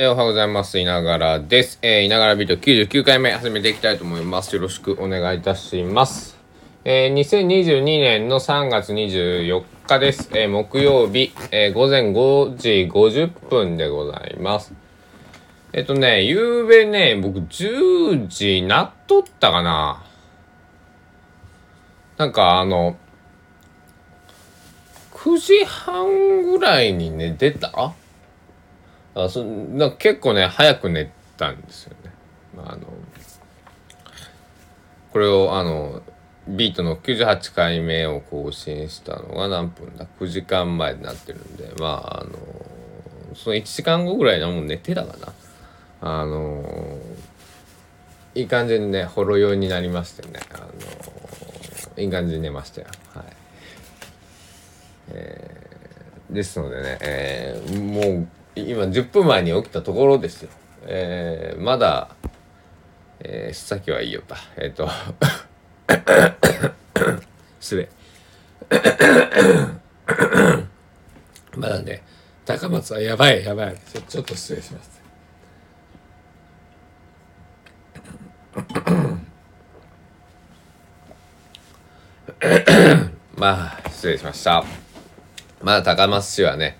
えーおはようございます。いながらです。えー、いながらビート99回目始めていきたいと思います。よろしくお願いいたします。えー、2022年の3月24日です。えー、木曜日、えー、午前5時50分でございます。えっとね、ゆうべね、僕10時なっとったかななんかあの、9時半ぐらいに寝てた？あそなんか結構ね早く寝たんですよね。まあ、あのこれをあのビートの98回目を更新したのが何分だ？9時間前になってるんでまああのその1時間後ぐらいにはもう寝てたかな。あのいい感じにねほろ酔いになりましてねあのいい感じに寝ましたよ。はいえーですのでね、えーもう今10分前に起きたところですよ。えーまだ、えー、さっきはいいよと。えっ、と、失礼。まだね、高松はやばいやばい。ちょちょっと失礼します。まあ、失礼しました。まだ高松市はね、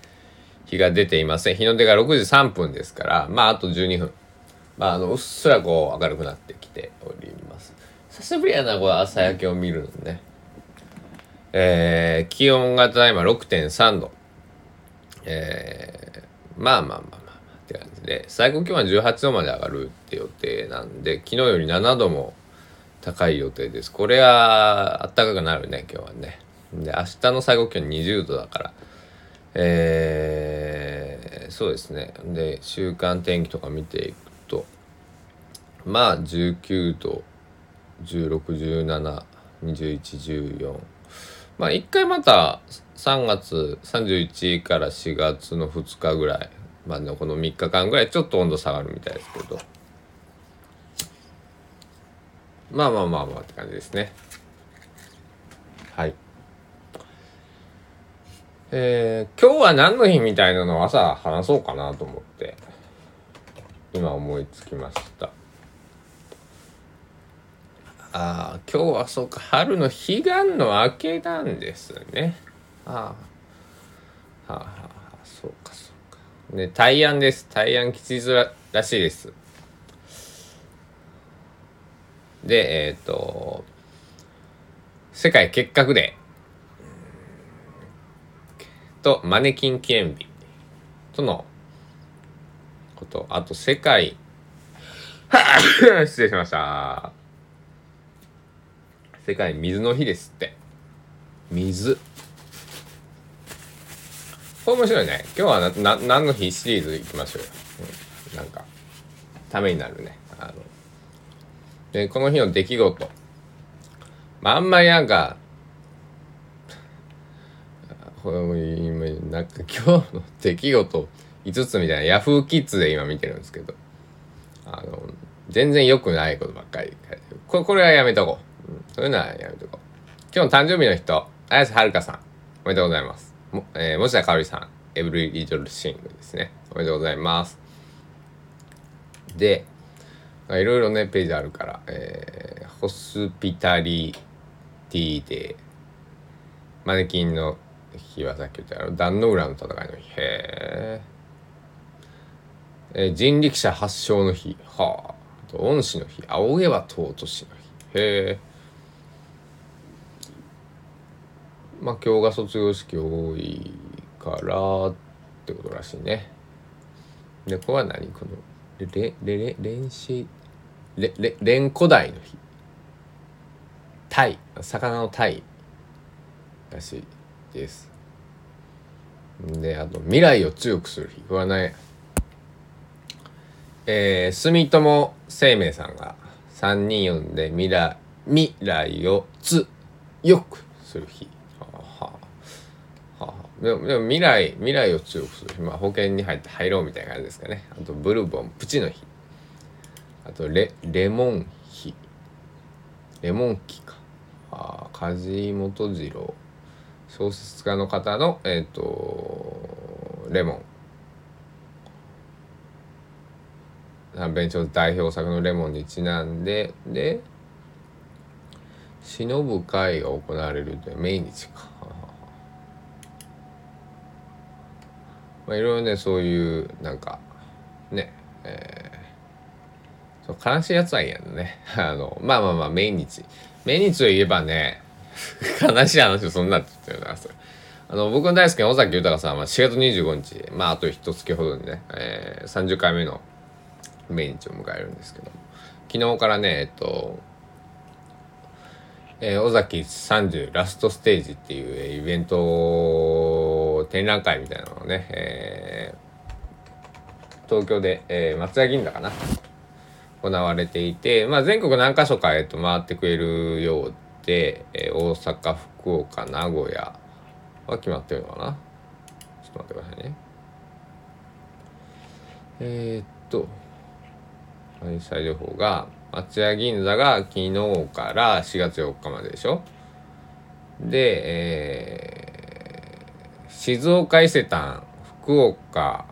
日が出ていません。日の出が6時3分ですから、まああと12分。まああの、うっすらこう明るくなってきております。久しぶりやな、これ朝焼けを見るのね。えー、気温がただいま6.3度。えー、まあまあまあまあって感じで、最高気温は18度まで上がるって予定なんで、昨日より7度も高い予定です。これは暖かくなるね、今日はね。で、明日の最高気温20度だから、えーそうですね。で週間天気とか見ていくとまあ19度16172114まあ一回また3月31から4月の2日ぐらいまあのこの3日間ぐらいちょっと温度下がるみたいですけど。まあまあまあまあって感じですねはいえー今日は何の日みたいなのを朝話そうかなと思って今思いつきました。ああ今日はそうか。春の彼岸の明けなんですね。ああはあはあはあそうかそうか。ね大安です。大安吉日ららしいです。でえっ、と世界結核デーとマネキン記念日とのこと。あと世界。失礼しました。世界水の日ですって。水。これ面白いね。今日はなな何の日シリーズいきましょう。よ、うん、なんかためになるね。あの。でこの日の出来事。まああんまりなんかこれ今なんか今日の出来事5つみたいなヤフーキッズで今見てるんですけど。あの全然良くないことばっかり。書いてるこれこれはやめとこう、うん、そういうのはやめとこう。今日の誕生日の人綾瀬はるかさん。おめでとうございます。も、えー、持田香織さん。エブリリトルシングですね。おめでとうございます。でいろいろねページあるから、えー、ホスピタリティでマネキンの日はさっき言ったあの壇の浦の戦いの日。へええ人力車発祥の日。はあ。恩師の日。仰げば尊しの日。へえまあ今日が卒業式多いからってことらしいね。でこれは何このレレレ練習レレレン古代の日。タイ。魚のタイらしい。です。であと未来を強くする日。これはねえー、住友生命さんが3人呼んで未来未来を強くする日。はあはあはあでもでも未来未来を強くする日。まあ保険に入って入ろうみたいな感じですかね。あとブルボンプチの日。あとレレモン日。レモン期か。ああ梶本次郎。小説家の方のえっ、とレモン。弁償代表作のレモンにちなんでで忍ぶ会が行われるって命日か。まあいろいろねそういうなんかねえー、そう悲しいやつはいいやんね。あのまあまあまあ命日。命日といえばね 悲しい話そんなって言ってるなそれ。あの僕の大好きな尾崎豊さんは4月25日まああと一月ほどにね、えー、30回目の命日を迎えるんですけど昨日からねえっとえー、尾崎30ラストステージっていう、イベント展覧会みたいなのをね、えー、東京で、えー、松屋銀座かな。行われていて、まあ、全国何か所か、えー、と回ってくれるようで、えー、大阪福岡名古屋は決まってるのかな？ちょっと待ってくださいね。えー、っと開催情報が松屋銀座が昨日から4月4日まででしょ？で、えー、静岡伊勢丹福岡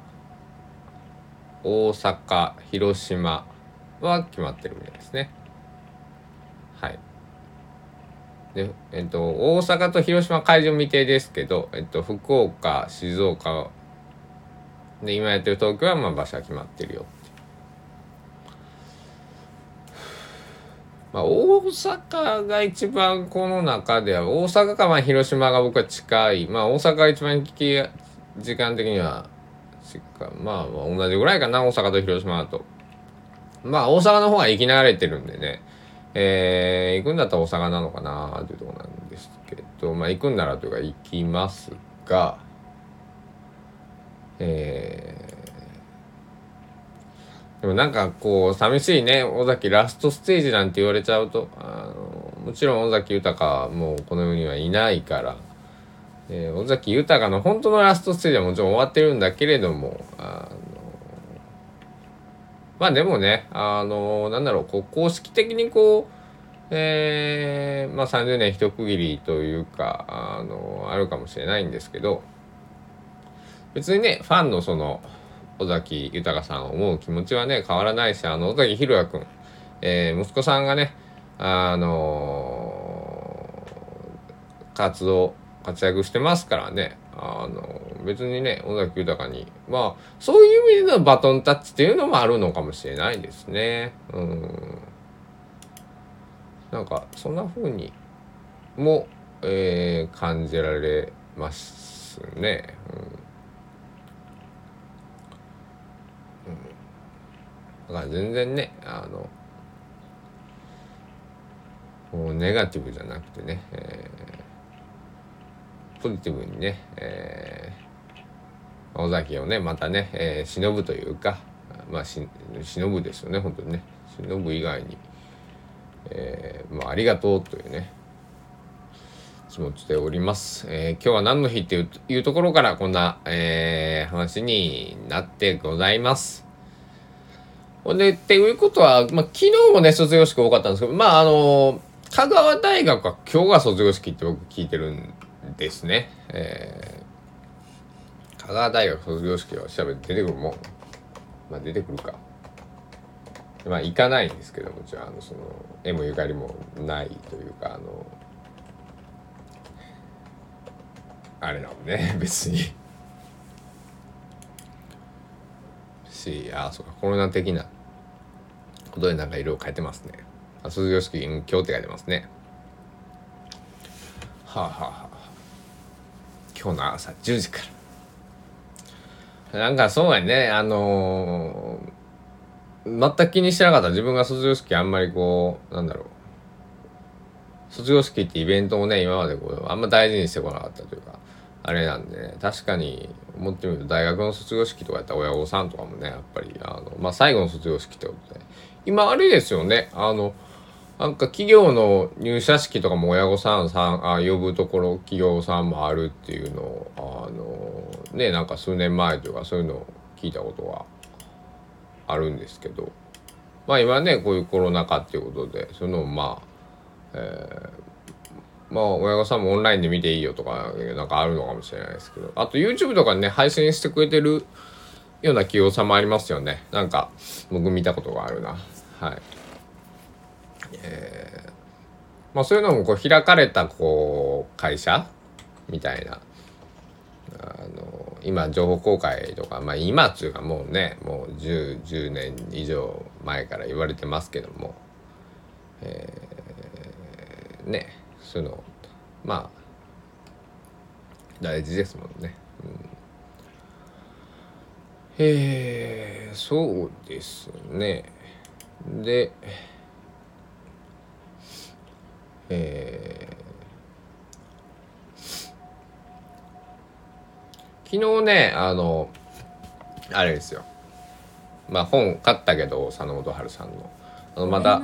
大阪広島は決まってるみたいですねはいでえっと大阪と広島会場未定ですけど、えっと、福岡静岡で今やってる東京はまあ場所は決まってるよまあ、大阪が一番この中では大阪かまあ広島が僕は近い。まあ大阪が一番時間的にはまあ同じぐらいかな大阪と広島だと。まあ大阪の方が行き慣れてるんでね。えー、行くんだったら大阪なのかなというところなんですけどまあ行くんならというか行きますがえーでもなんかこう寂しいね尾崎ラストステージなんて言われちゃうとあのもちろん尾崎豊もうこの世にはいないから、え、尾崎豊の本当のラストステージはもちろん終わってるんだけれどもあまあでもねあのなんだろうこう公式的にこうえー、まあ30年一区切りというかあのあるかもしれないんですけど別にねファンのその尾崎豊さんを思う気持ちはね変わらないしあの尾崎裕也君、えー、息子さんがねあの、活動活躍してますからね。あの別にね尾崎豊に。まあそういう意味でのバトンタッチっていうのもあるのかもしれないですね。うん。なんかそんな風にも、えー、感じられますね、うん。だから全然ねあのもうネガティブじゃなくてね、えー、ポジティブにね、えー、尾崎をねまたね、えー、忍ぶというかまあし忍ぶですよね本当にね忍ぶ以外に、えー、まあありがとうというね気持ちでおります。えー、今日は何の日っていうところからこんな、えー、話になってございますほん。で、っていうことは、まあ、昨日もね、卒業式多かったんですけど、まあ、あの、香川大学は今日が卒業式って僕聞いてるんですね。えー、香川大学卒業式は調べて出てくるもん。まあ、出てくるか。まあ、行かないんですけどもちろん、あの、その、絵もゆかりもないというか、あの、あれなのね、別にし、あ、そうか、コロナ的なことでなんか色を変えてますね。卒業式今日って書いてますね。はあはあは。今日の朝10時から。なんかそうやね、あのー、全く気にしてなかった自分が卒業式あんまりこう、なんだろう。卒業式ってイベントもね、今までこう、あんま大事にしてこなかったというか、あれなんで、確かに思ってみると大学の卒業式とかやった親御さんとかもね、やっぱり、あの、まあ、最後の卒業式ってことで、今あれですよねあのなんか企業の入社式とかも親御さんさんあ呼ぶところ企業さんもあるっていうのをあのねなんか数年前というかそういうのを聞いたことがあるんですけどまあ今ねこういうコロナ禍っていうことでそういうのもまあ、えー、まあ親御さんもオンラインで見ていいよとかなんかあるのかもしれないですけどあと YouTube とかね配信してくれてるような器用さんもありますよね。なんか僕見たことがあるな。はい。えー、まあそういうのもこう開かれたこう会社みたいなあの今情報公開とかまあ今っていうかもうねもう 10, 10年以上前から言われてますけどもえー、ねそういうのまあ大事ですもんね。うんえー、そうですね。で、えー、昨日ね、あの、あれですよ。まあ本買ったけど、佐野元春さんの。あのまだ、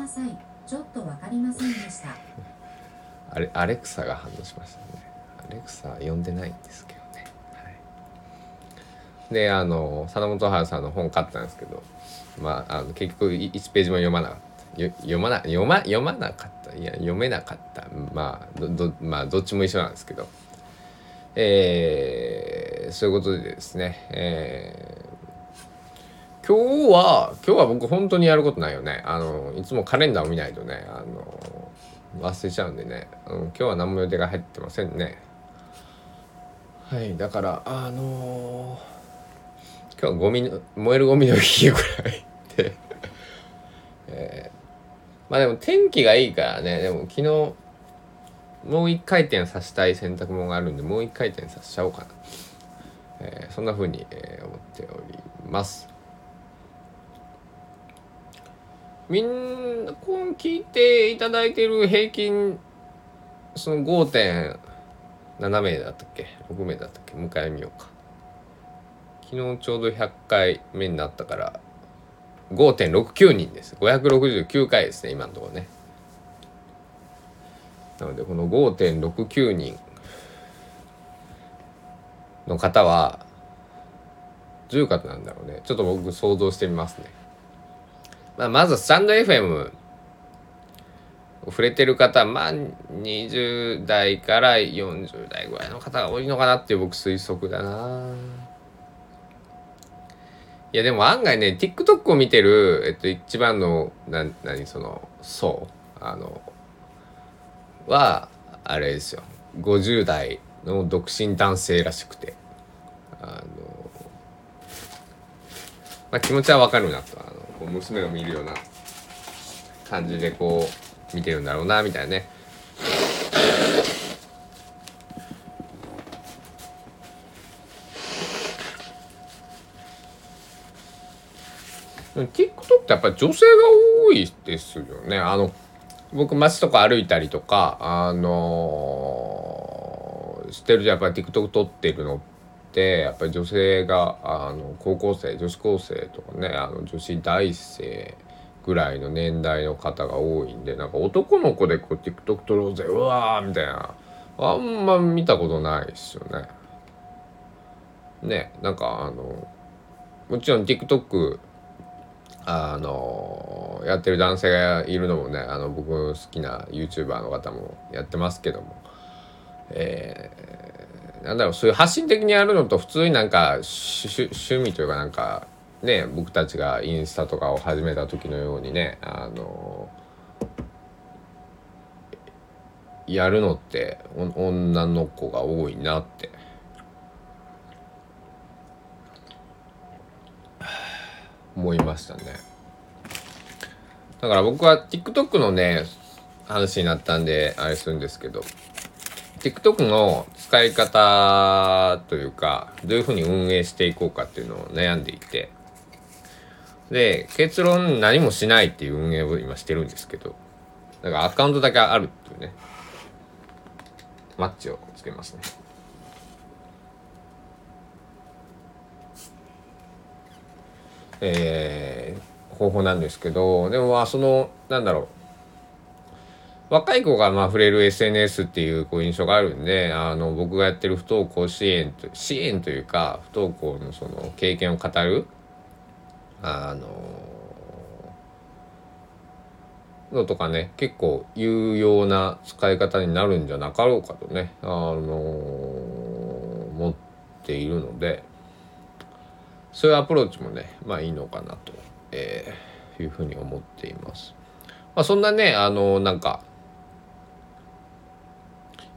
ちょっとわかりませんでした。あれ、アレクサが反応しましたね。アレクサ呼んでないんですけど。であの佐野元春さんの本買ったんですけどまああの結局1ページも読まなかった読まな読ま読まなかったいや読めなかった。まあどまあどっちも一緒なんですけど。えー、そういうことでですね。えー、今日は今日は僕本当にやることないよね。あのいつもカレンダーを見ないとね。あの忘れちゃうんでね、うん、今日は何も予定が入ってませんね。はいだからあのー今日はゴミの燃えるゴミの日ぐらいで。えー、まあでも天気がいいからね。でも昨日もう一回転させたい洗濯物があるんでもう一回転させちゃおうかな、えー、そんな風に、えー、思っております。みんなこう聞いていただいてる平均その5.7名だったっけ？6名だったっけ？迎えみようか。昨日ちょうど100回目になったから5.69人です。569回ですね今のところね。なのでこの5.69人の方はどういう方なんだろうね。ちょっと僕想像してみますね、まあ、まずスタンド FM 触れてる方まあ20代から40代ぐらいの方が多いのかなっていう僕推測だな。いやでも案外ね TikTok を見てる、えっと、一番のな何その層あのはあれですよ。50代の独身男性らしくて。あの、まあ、気持ちはわかるなと。あのこう娘を見るような感じでこう見てるんだろうなみたいなね。TikTok ってやっぱり女性が多いですよね。あの僕街とか歩いたりとかあのー、知ってるじゃんやっぱり TikTok 撮ってるのってやっぱり女性があの高校生女子高生とかねあの女子大生ぐらいの年代の方が多いんでなんか男の子でこう TikTok 撮ろうぜうわーみたいなあんま見たことないですよね。ねなんかあのもちろん TikTok あのやってる男性がいるのもねあの僕好きな YouTuber の方もやってますけども、えー、なんだろうそういう発信的にやるのと普通になんか趣味というかなんかね僕たちがインスタとかを始めた時のようにねあのやるのって女の子が多いなって思いましたね。だから僕は TikTok のね話になったんであれするんですけど TikTok の使い方というかどういうふうに運営していこうかっていうのを悩んでいてで結論何もしないっていう運営を今してるんですけどだからアカウントだけあるっていうねマッチをつけますね。えー、方法なんですけどでもまあそのなんだろう若い子がまあ触れる SNS っていうこう印象があるんであの僕がやってる不登校支援と支援というか不登校のその経験を語るあののとかね結構有用な使い方になるんじゃなかろうかとねあの思っているので。そういうアプローチもねまあいいのかなと、えーいうふうに思っています。まあ、そんなねあのなんか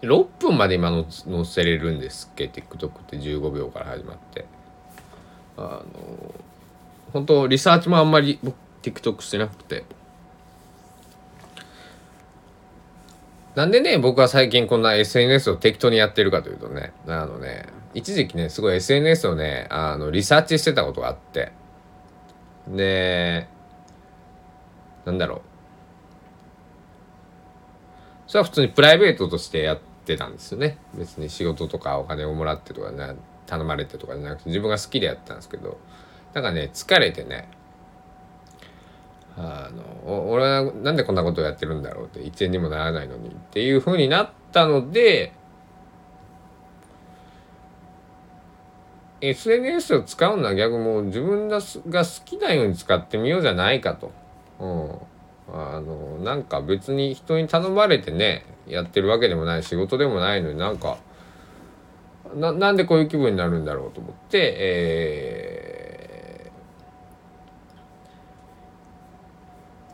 6分まで今の載せれるんですっけ？TikTok って15秒から始まって。あの本当リサーチもあんまり僕 TikTok してなくて。なんでね僕は最近こんな SNS を適当にやってるかというとねあのね一時期ねすごい SNS をねあのリサーチしてたことがあって。でなんだろう。それは普通にプライベートとしてやってたんですよね。別に仕事とかお金をもらってとかな頼まれてとかじゃなくて自分が好きでやったんですけど。なんかね疲れてねあの俺はなんでこんなことをやってるんだろうって一円にもならないのにっていう風になったので SNS を使うのは逆もう自分が好きなように使ってみようじゃないかと。うん。あのなんか別に人に頼まれてねやってるわけでもない仕事でもないのになんかななんでこういう気分になるんだろうと思って、えー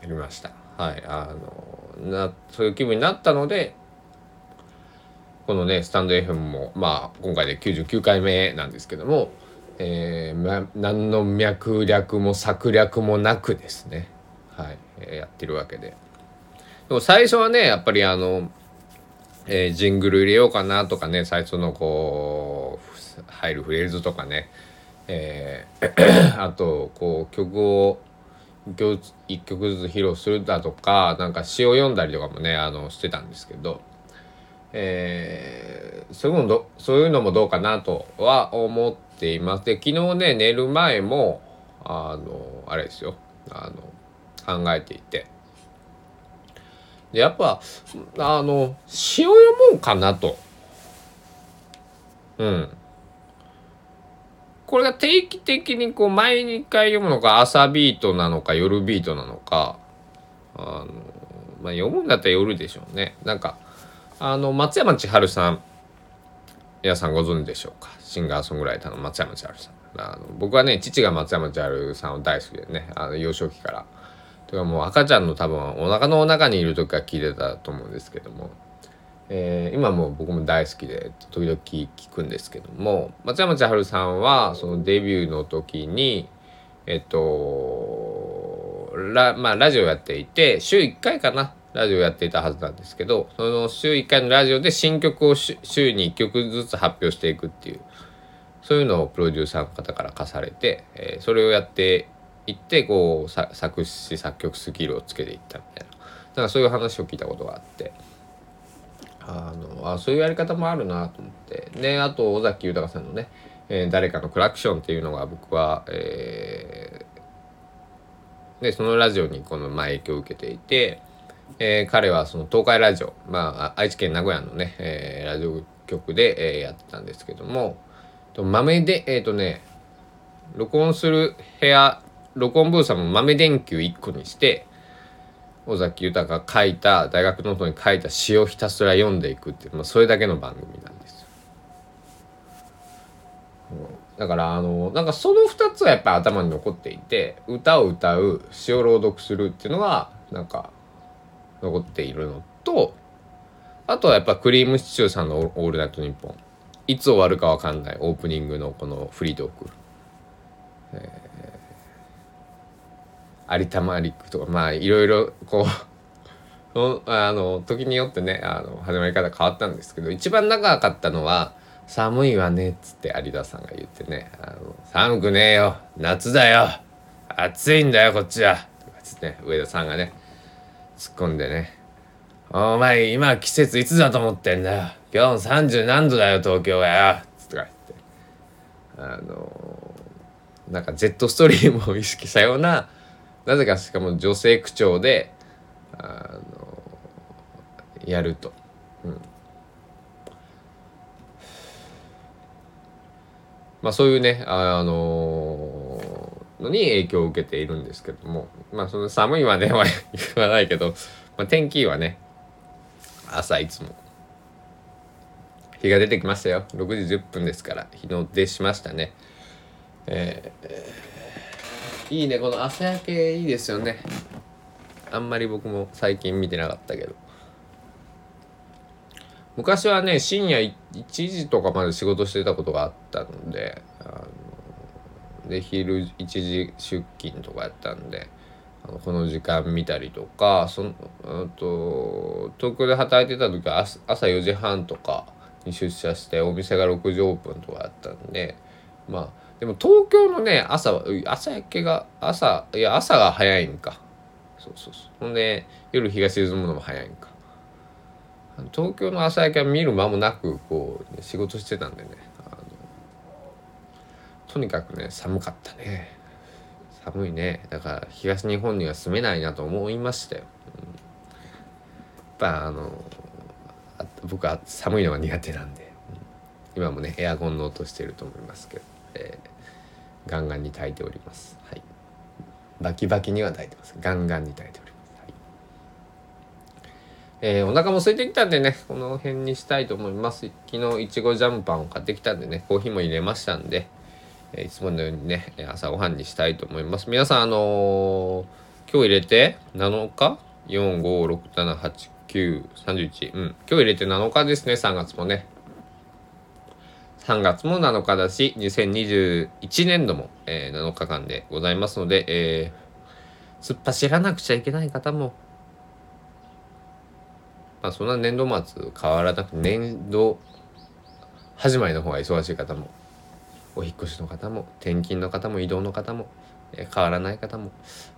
やりました。はい。あのなそういう気分になったのでこのねスタンド FM もまあ今回で99回目なんですけども、えーま、何の脈略も策略もなくですね。はい、えーやってるわけで。でも最初はねやっぱりあの、えージングル入れようかなとかね最初のこう入るフレーズとかね、えー あとこう曲を一曲ずつ披露するだとかなんか詩を読んだりとかもねあのしてたんですけど、えーそういうのそういうのもどうかなとは思っています。で昨日ね寝る前もあのあれですよ。あの考えていて。でやっぱあの詩を読もうかなと。うん。これが定期的にこう毎日回読むのか朝ビートなのか夜ビートなのかあの、まあ、読むんだったら夜でしょうね。なんかあの松山千春さん皆さんご存知でしょうか？シンガーソングライターの松山千春さん。あの僕はね父が松山千春さんを大好きでねあの幼少期から。というかもう赤ちゃんの多分お腹の中にいる時から聞いてたと思うんですけども、えー今もう僕も大好きで時々聞くんですけども。松山千春さんはそのデビューの時にえっとラ,、まあ、ラジオやっていて週1回かなラジオやっていたはずなんですけどその週1回のラジオで新曲を週に1曲ずつ発表していくっていうそういうのをプロデューサーの方から課されて、えーそれをやっていってこう作詞作曲スキルをつけていったみたいな。なんかそういう話を聞いたことがあって。あのあそういうやり方もあるなと思って。であと尾崎豊さんのね、えー誰かのクラクション」っていうのが僕は、えーでそのラジオにこの前影響を受けていて、えー彼はその東海ラジオ、まあ、愛知県名古屋のね、えーラジオ局で、えーやってたんですけどもと豆でえっ、とね録音する部屋録音ブースはも豆電球1個にして尾崎豊が書いた大学ノートに書いた詩をひたすら読んでいくっていう、まあ、それだけの番組なんですよ。だからあのなんかその2つはやっぱり頭に残っていて歌を歌う詩を朗読するっていうのがなんか残っているのとあとはやっぱクリームシチューさんのオ「ールナイトニッポン」いつ終わるかわかんない。オープニングのこのフリートーク。有田マリックとかまあいろいろこう あの時によってねあの始まり方変わったんですけど一番長かったのは「寒いわね」っつって有田さんが言ってね「あの寒くねえよ。夏だよ。暑いんだよこっちは」とかつってね上田さんがね突っ込んでね「お前今季節いつだと思ってんだよ。今日30何度だよ東京はよ」つって言って。あのなんかジェットストリームを意識したようななぜかしかも女性口調であのやると、うん、まあそういうねあののに影響を受けているんですけどもまあその寒いまでは 言わないけど、まあ、天気はね朝いつも日が出てきましたよ。6時10分ですから日の出しましたね。えー、いいね。この朝焼けいいですよね。あんまり僕も最近見てなかったけど。昔はね深夜1時とかまで仕事してたことがあったのであので昼1時出勤とかやったんでのこの時間見たりとかそのと東京で働いてた時は朝朝4時半とかに出社してお店が6時オープンとかやったんでまあでも東京のね朝朝焼けが朝いや朝が早いんか。そうそうそう。ほんで夜日が沈むのも早いんか。東京の朝焼けは見る間もなくこう、ね、仕事してたんでね。とにかくね寒かったね。寒いね。だから東日本には住めないなと思いましたよ、うん、やっぱあの僕は寒いのが苦手なんで、うん、今もねエアコンの音してると思いますけど、えー、ガンガンに炊いております。はい。バキバキには炊いてます。ガンガンに炊いております。えー、お腹も空いてきたんでね、この辺にしたいと思います。昨日、いちごジャムパンを買ってきたんでね、コーヒーも入れましたんで、いつものようにね、朝ごはんにしたいと思います。皆さん、あのー、今日入れて7日 ?4、5、6、7、8、9、31。うん。今日入れて7日ですね、3月もね。3月も7日だし、2021年度も、えー、7日間でございますので、えー、突っ走らなくちゃいけない方も、まあ、そんな年度末変わらなく年度始まりの方が忙しい方もお引越しの方も転勤の方も移動の方も、え、変わらない方も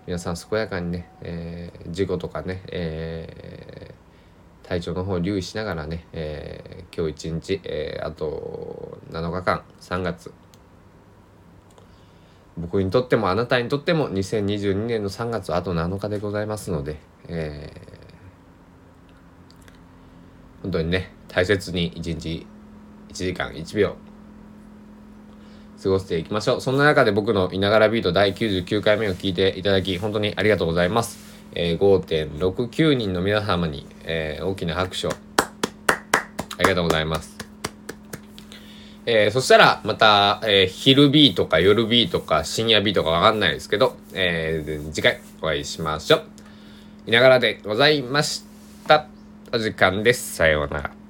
皆さん健やかにね、えー、事故とかね、えー、体調の方留意しながらね、えー、今日一日、えー、あと7日間3月。僕にとってもあなたにとっても2022年の3月あと7日でございますので、えー、本当にね大切に1日1時間1秒過ごしていきましょうそんな中で僕のいながらビート第99回目を聞いていただき本当にありがとうございます、えー、5.69人の皆様に、えー、大きな拍手をありがとうございますえー、そしたら、また、えー、昼 B とか夜 B とか深夜 B とかわかんないですけど、え、次回お会いしましょう。いながらでございました。お時間です。さようなら。